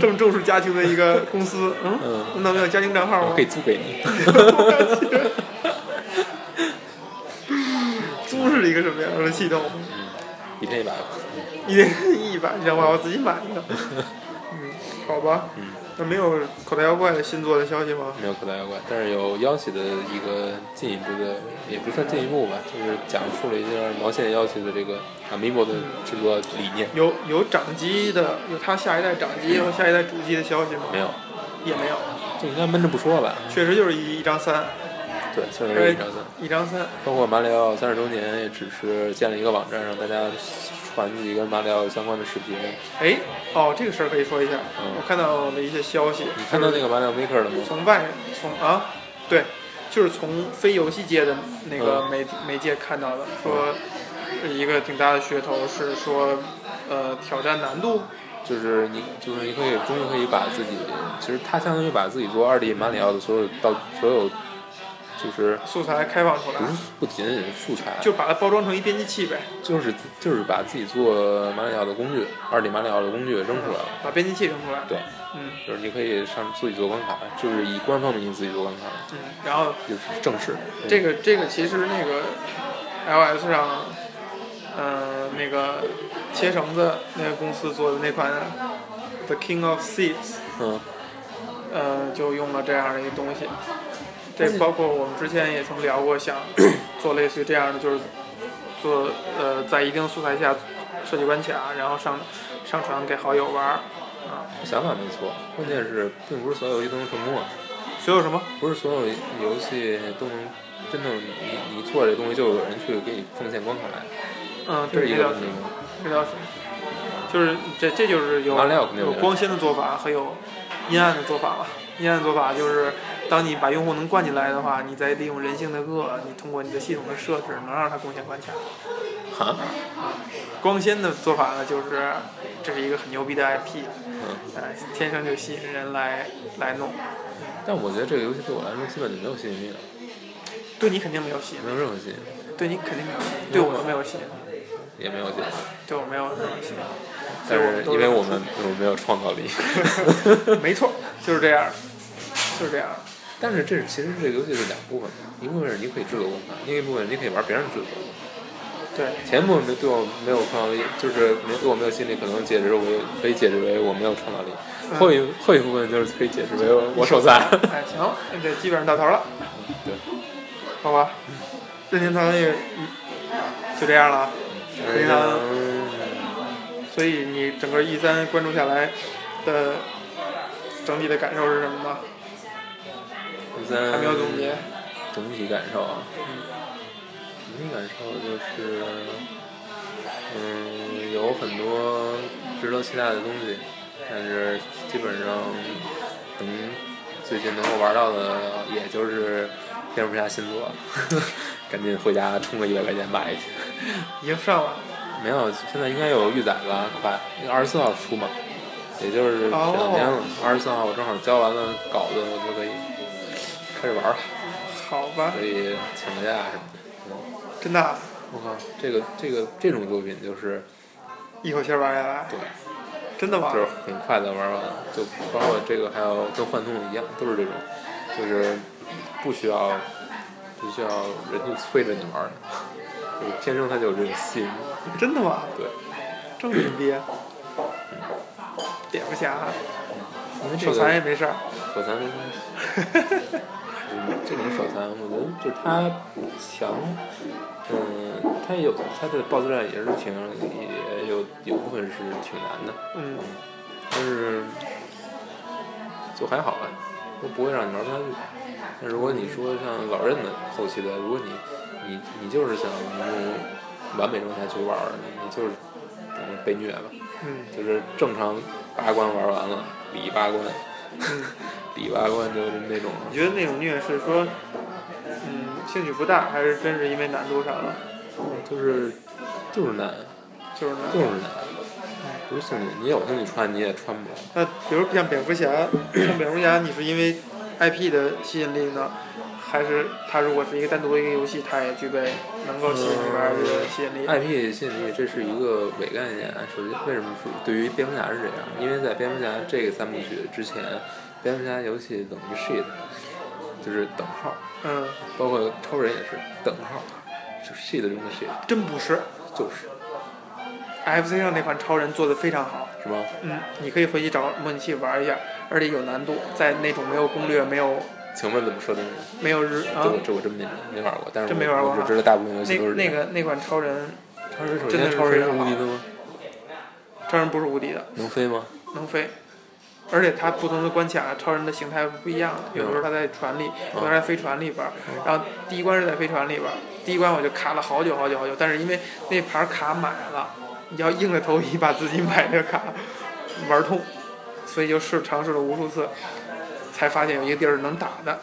这么重视家庭的一个公司，嗯，那没有家庭账号吗？可以租给你。租是一个什么样的系统？一天一百。一天一百，行吧，我自己买一个。嗯，好吧。嗯。那没有口袋妖怪的新作的消息吗？没有口袋妖怪，但是有妖气的一个进一步的，也不算进一步吧，就是讲述了一下毛线妖气的这个 Amiibo 的制作理念。有有掌机的，有他下一代掌机和下一代主机的消息吗？没有，也没有。这应该闷着不说吧？确实就是一一张三。对，确实是一张三。一张三。包括马里奥三十周年，也只是建了一个网站，让大家。传自己跟马里奥相关的视频。哎，哦，这个事儿可以说一下。嗯我看到了一些消息。你看到那个马里奥 Maker 了吗？从外从啊，对，就是从非游戏界的那个嗯媒媒介看到的，说一个挺大的噱头是说，呃，挑战难度。就是你，就是你可以终于可以把自己，其实他相当于把自己做二 D 马里奥的所有到所有，就是素材开放出来不，是不仅仅是素材，就把它包装成一编辑器呗，就是就是把自己做马里奥的工具，二 D 马里奥的工具扔出来了。把编辑器扔出来。对，嗯就是你可以上自己做关卡，就是以官方名义自己做关卡，嗯，然后就是正式。这个这个其实那个 iOS 上，呃，那个切绳子那个公司做的那款 The King of Thieves，嗯呃，就用了这样的一个东西。这包括我们之前也曾聊过，想 做类似于这样的，就是做呃在一定素材下设计关卡，然后上上传给好友玩儿啊。想法没错，关键是并不是所有游戏都能成功啊，所有什么？不是所有游戏都能真正你你做这东西就有人去给你奉献关卡来，嗯，对，这是一这倒是个问题吗？这倒是，就是这这就是有有有光鲜的做法和有阴暗的做法吧。阴暗的做法就是，当你把用户能灌进来的话，你再利用人性的恶，你通过你的系统的设置，能让它贡献关卡。哈，光鲜的做法呢，就是这是一个很牛逼的 IP，嗯，呃，天生就吸引人来来弄。但我觉得这个游戏对我来说基本就没有吸引力了，对你肯定没有吸引力，没有任何吸引力，对你肯定没有吸引力，对我们没有吸引力，也没有吸引力。对我没有任何吸引力。但是因为我们我们没有创造力，没错，就是这样，就是这样。但是这是其实这个游戏是两部分，一部分是你可以制作关卡，另一部分你可以玩别人制作的。对，前部分没对我没有创造力，就是没对我没有吸引力，可能解释为可以解释为我没有创造力。后一后一部分就是可以解释为我我手残。哎，行，这基本上到头了，对，好吧？任天堂也嗯就这样了，任天堂。所以你整个 E 三关注下来的整体的感受是什么呢？还没有总结。整体感受啊，整体感受就是，嗯，有很多值得期待的东西，但是基本上能最近能够玩到的，也就是蝙蝠侠新作，赶紧回家充个一百块钱买一去。已经上了，没有，现在应该有预载了，快，那个二十四号出嘛，也就是这两天了。二十四号我正好交完了稿子，我就可以开始玩了，好吧？可以请个假什么的。嗯，真的啊，我靠，这个这个这种作品就是一口气儿玩下来，对，真的吗就？是很快的玩完，就包括这个还有跟幻痛一样，都是这种，就是不需要不需要人去催着你玩的，就是天生他就有这种吸引力。真的吗？对，这么牛逼？蝙蝠侠，因为这手残也没事儿。手残没关系。嗯，这种手残，我觉得就是他强，嗯，他也有他的 BOSS 战也是挺也有有部分是挺难的，嗯，但是就还好吧，都不会让你玩不下去。但如果你说像老任的后期的，如果你你你就是想用完美状态去玩儿，你就是可能被虐吧，嗯。就是正常八关玩完了，里八关，嗯，里八关就是那种。你觉得那种虐是说，嗯，兴趣不大，还是真是因为难度上了？就是就是难，就是难。就是难，不是兴趣，你有兴趣穿你也穿不了。那比如像蝙蝠侠，像蝙蝠侠，你是因为 IP 的吸引力呢，还是它如果是一个单独的一个游戏，它也具备能够吸引你玩的吸引力？IP 吸引力这是一个伪概念。首先，为什么说对于蝙蝠侠是这样？因为在蝙蝠侠这个三部曲之前，蝙蝠侠游戏等于 shit，就是等号，嗯，包括超人也是等号，就 shit 中的 shit，真不是。就是。FC 上那款超人做的非常好，是吧？嗯，你可以回去找模拟器玩一下，而且有难度，在那种没有攻略、没有请问怎么设定的？没有日啊？这我这我真没没玩过，但是真我没玩过。啊我只知道大部分游戏那都是那个那款超人，超人超人是无敌的吗？超人不是无敌的，能飞吗？能飞，而且它不同的关卡，超人的形态不一样的。有的时候他在船里，有的时候在飞船里边儿。然后第一关是在飞船里边儿，第一关我就卡了好久好久好久，但是因为那盘卡买了，你要硬着头皮把自己买的卡玩通，所以就试尝试了无数次，才发现有一个地儿能打的。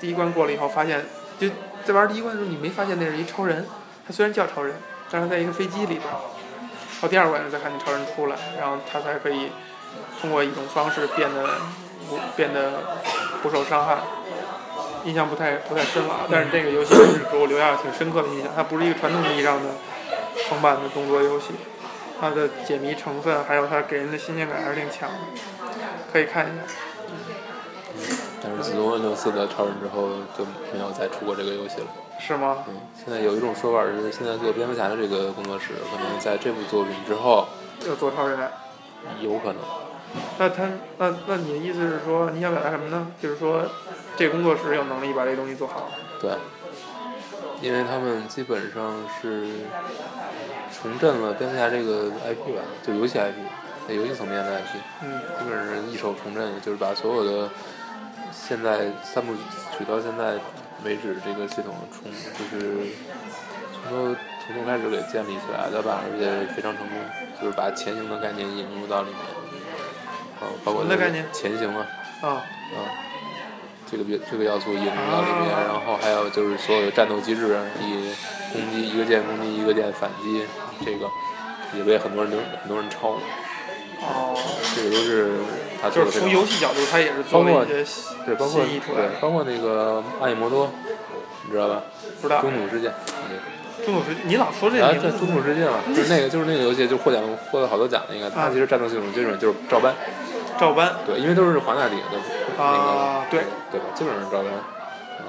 第一关过了以后，发现就在玩第一关的时候，你没发现那是一超人，他虽然叫超人，但是在一个飞机里边儿。到第二关再看见超人出来，然后他才可以通过一种方式变得不变得不受伤害。印象不太不太深了，但是这个游戏是给我留下了挺深刻的印象。它不是一个传统意义上的横版的动作游戏，它的解谜成分还有它给人的新鲜感还是挺强的，可以看一下。但是自从 N 六四的超人之后，就没有再出过这个游戏了。是吗？嗯，现在有一种说法是，现在做蝙蝠侠的这个工作室，可能在这部作品之后要做超人。有可能。那他那那你的意思是说，你想表达什么呢？就是说，这工作室有能力把这东西做好。对。因为他们基本上是重振了蝙蝠侠这个 IP 吧，就游戏 IP，在游戏层面的 IP，嗯，基本上是一手重振，就是把所有的现在三部曲到现在。为止，这个系统重就是从头从头开始给建立起来的吧，而且非常成功，就是把前行的概念引入到里面，啊，包括前行嘛，啊，啊，这个这个要素引入到里面，然后还有就是所有的战斗机制，以攻击一个键攻击一个键反击，这个也被很多人很多人抄了。哦，这个都是他做的。就是从游戏角度，他也是做了一些对，包括对，包括那个阿伊摩多，你知道吧？不知道。中土世界。中土世，你老说这个。啊，对中土世界嘛，就是那个，就是那个游戏，就获奖获了好多奖那个。它其实战斗系统基本就是照搬。照搬。对，因为都是华纳底下的那个，对对吧？基本上照搬。啊，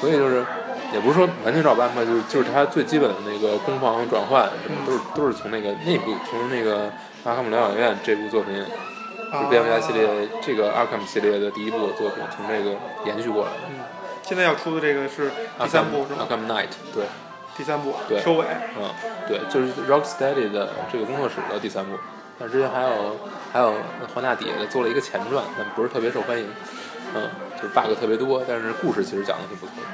所以就是，也不是说完全照搬吧，就是就是它最基本的那个攻防转换什么，都是都是从那个内部从那个。阿卡姆疗养院这部作品，是蝙蝠侠系列这个阿卡姆系列的第一部作品，从这个延续过来的。嗯，现在要出的这个是第三部是吗？阿卡姆 Night，对。第三部。对。收尾。嗯，对，就是 Rocksteady 的这个工作室的第三部。但之前还有还有华纳底下做了一个前传，但不是特别受欢迎。嗯，就是 bug 特别多，但是故事其实讲的挺不错的。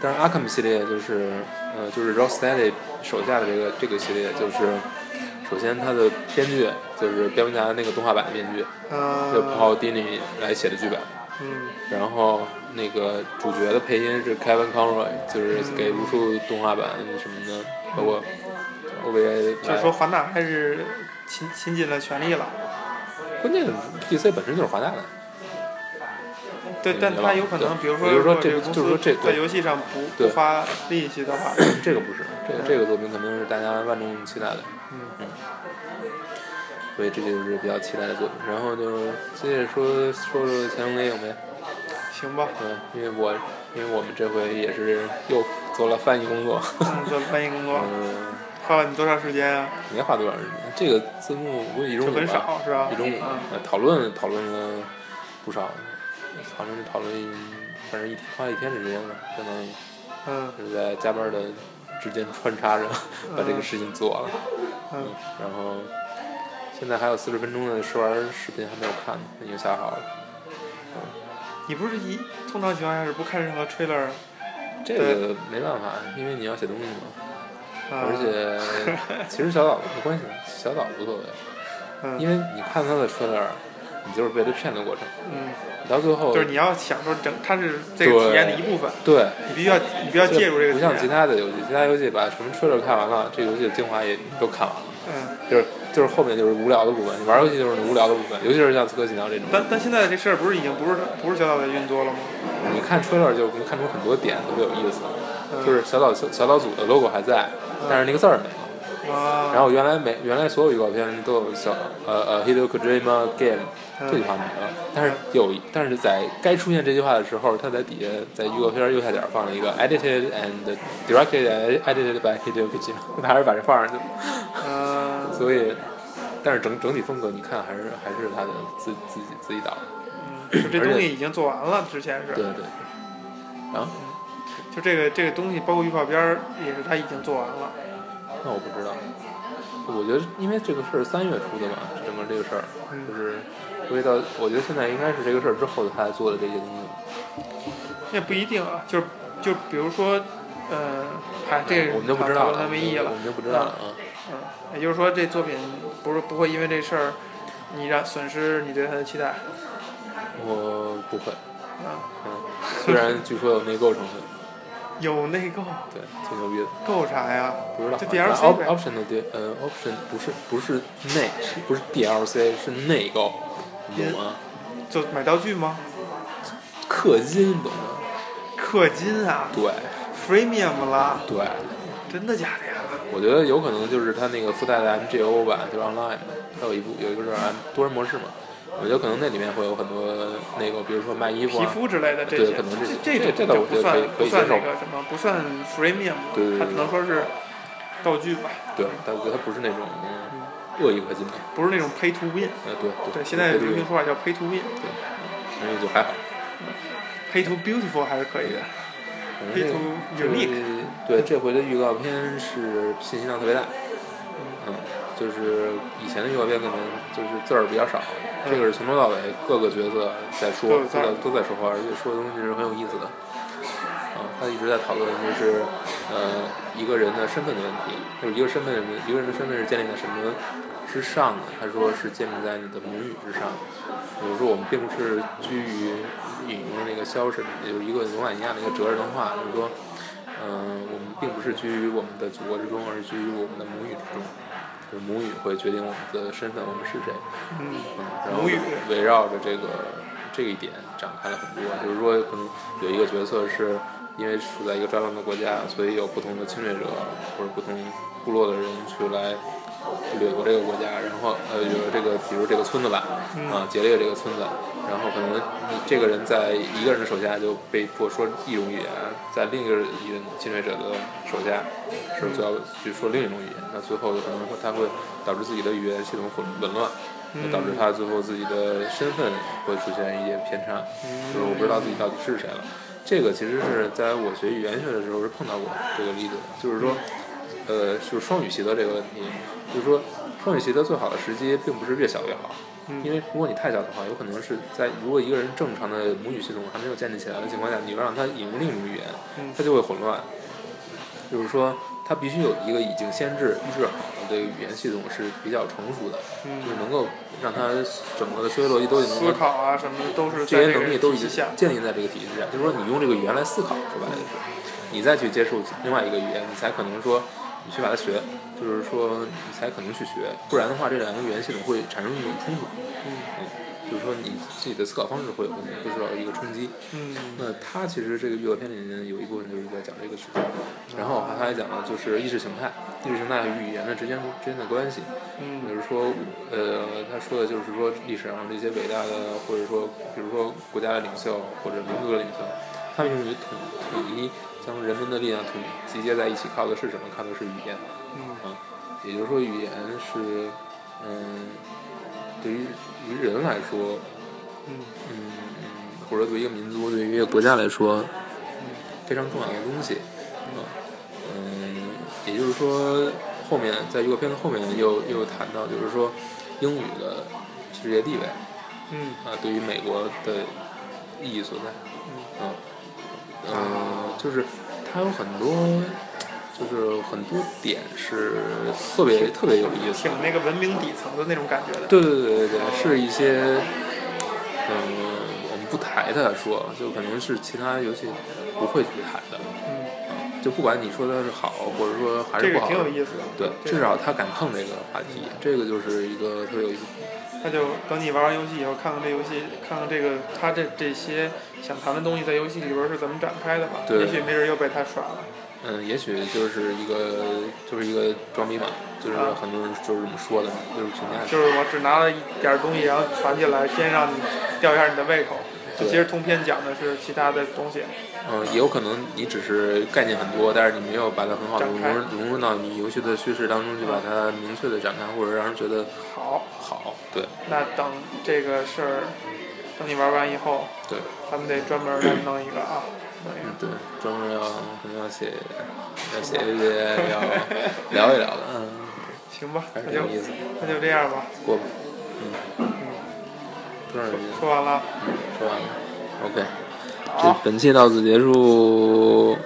但是阿克姆系列就是，呃，就是 Rocksteady 手下的这个这个系列就是。首先，它的编剧就是蝙蝠侠那个动画版的编剧，就 Paul Dini 来写的剧本。嗯。然后，那个主角的配音是 Kevin Conroy，就是给无数动画版什么的，包括 OVA。就是说，华纳还是倾倾尽了全力了。关键，DC 本身就是华纳的。对，但他有可能，比如说，这个就是说，这在游戏上不不花力气的话，这个不是，这个这个作品肯定是大家万众期待的。嗯嗯。所以这就是比较期待的作品，然后就接着说说说《潜龙谍影》呗。行吧。嗯，因为我因为我们这回也是又做了翻译工作。做翻译工作。嗯。花了你多长时间啊？没花多长时间，这个字幕估计一中午吧。很少是吧？一中午。讨论讨论了不少。讨论讨论，反正一花了一天的时间吧，相当于，嗯，是在加班的之间穿插着 把这个事情做了，嗯，然后现在还有四十分钟的试玩视频还没有看呢，已经下好了，嗯，你不是一通常情况下是不看任何 trailer？这个没办法，因为你要写东西嘛，而且其实小岛没关系，小岛无所谓，因为你看他的 trailer。你就是被他骗的过程，嗯，到最后就是你要享受整，它是这个体验的一部分，对，你必须要你必须要介入这个，不像其他的游戏，其他游戏把什么 trailer 看完了，这个游戏的精华也都看完了，嗯，就是就是后面就是无聊的部分，你玩游戏就是无聊的部分，尤其是像《刺客信条》这种。但但现在这事儿不是已经不是不是小岛在运作了吗？你看 trailer 就能看出很多点特别有意思，就是小岛小小岛组的 logo 还在，但是那个字儿没了。然后原来每原来所有预告片都有小呃呃 Hideo Kojima Game 这句话没了，但是有但是在该出现这句话的时候，他在底下在预告片右下角放了一个 Edited and Directed and Edited by Hideo Kojima，他还是把这放上去了。嗯。所以，但是整整体风格你看还是还是他的自自己自己导。嗯，就这东西已经做完了，之前是。对对。啊？就这个这个东西，包括预告片儿也是他已经做完了。那我不知道，我觉得因为这个事儿三月出的嘛，整个这个事儿，就是所以到我觉得现在应该是这个事儿之后他才做的这些东西。那不一定啊，就是就比如说，呃，嗨，这我们就不知道了，没意义了，我们就不知道了啊。嗯，也就是说这作品不是不会因为这事儿，你让损失你对它的期待。我不会，嗯，嗯，虽然据说有内购成分，有内购，对，挺牛逼的。购啥呀？不知道。就 DLC option 的 D 呃 option 不是不是内不是 DLC 是内购，你懂吗？就买道具吗？氪金，懂吗？氪金啊对，Freemium 啦，对，真的假的呀？我觉得有可能就是它那个附带的 MGO 版，就是 online 的，它有一部有一个是多人模式嘛。我觉得可能那里面会有很多那个，比如说卖衣服啊皮啊，肤之类的这对些，可能这这这这倒不算我觉得可以可以不算那个什么，不算 Freemium，对对对它只能说是道具吧，对，但我觉得它不是那种嗯恶意氪金的，不是那种 Pay to Win。呃，对对，现在对对流行说法叫 Pay to Win，Pay 所以就还好。Pay to Beautiful 还是可以的。Pay 这 to Unique 对这回的预告片是信息量特别大，嗯，就是以前的预告片可能就是字儿比较少，这个是从头到尾各个角色在说，都在都在说话，而且说的东西是很有意思的。啊，他一直在讨论就是呃一个人的身份的问题，就是一个身份一个人的身份是建立在什么之上的？他说是建立在你的母语之上。比如说我们并不是居于引用那个肖申，也就是一个罗马尼亚的一个哲人的话，就是说，嗯、我们并不是居于我们的祖国之中，而是居于我们的母语之中。就是母语会决定我们的身份，我们是谁。嗯，嗯，然后母语围绕着这个这一点展开了很多，就是说可能有一个角色是因为处在一个战乱的国家，所以有不同的侵略者或者不同部落的人去来掠夺这个国家，然后呃，比如这个比如这个村子吧，啊，劫掠这个村子，然后可能这个人在一个人的手下就被迫说一种语言，在另一个人侵略者的手下是就要去说另一种语言，那最后可能会他会导致自己的语言系统混紊乱。嗯导致他最后自己的身份会出现一些偏差，就是我不知道自己到底是谁了。这个其实是在我学语言学的时候是碰到过这个例子，就是说，呃，就是双语习得这个问题，就是说双语习得最好的时机并不是越小越好，因为如果你太小的话，有可能是在如果一个人正常的母语系统还没有建立起来的情况下，你要让他引入另一种语言，他就会混乱。就是说，他必须有一个已经先制预制好的这个语言系统是比较成熟的，就是能够让他整个的思维逻辑都已经思考啊什么的都是这些能力都已经。建立在这个体系之下。就是说，你用这个语言来思考，说白了就是，你再去接触另外一个语言，你才可能说你去把它学，就是说你才可能去学，不然的话，这两个语言系统会产生一种冲突。嗯，就是说你自己的思考方式会有问题，会受到一个冲击。嗯那他其实这个预告片里面有一部分就是在讲这个事情，然后他还讲了就是意识形态，意识形态与语言的之间之间的关系。嗯比如说，呃，他说的就是说历史上这些伟大的，或者说比如说国家的领袖或者民族的领袖，他们用于统统一将人们的力量统集结在一起，靠的是什么？靠的是语言。嗯啊，也就是说，语言是，嗯，对于于人来说，嗯嗯，或者对于一个民族、对于一个国家来说，非常重要的东西。啊，嗯，也就是说，后面在预告片的后面又又谈到，就是说英语的世界地位嗯啊，对于美国的意义所在。嗯，呃，就是它有很多，就是很多点是特别特别有意思挺。那个文明底层的那种感觉的。对对对对对，是一些，嗯，我们不抬它说，就肯定是其他游戏不会去谈的，嗯，啊，就不管你说它是好，或者说还是不好，挺有意思的。对，至少他敢碰这个话题，这个就是一个特别有意思。那就等你玩完游戏以后，看看这游戏，看看这个他这这些想谈的东西在游戏里边是怎么展开的吧。对也许没准又被他耍了。嗯，也许就是一个就是一个装逼嘛，就是啊很多人就是这么说的嘛，就是评价。就是我只拿了一点东西，然后传进来，先让你吊一下你的胃口。对其实通篇讲的是其他的东西。嗯，也有可能你只是概念很多，但是你没有把它很好的融入融入到你游戏的叙事当中去，把它明确的展开，或者让人觉得好，好。对那等这个事儿，等你玩完以后，对。咱们得专门儿再弄一个啊，弄一个。嗯，对，专门要可能要写，要写一些要聊一聊的，嗯，行吧，还有意思。那就这样吧。过吧，嗯，说完了。嗯，说完了，OK，本期到此结束。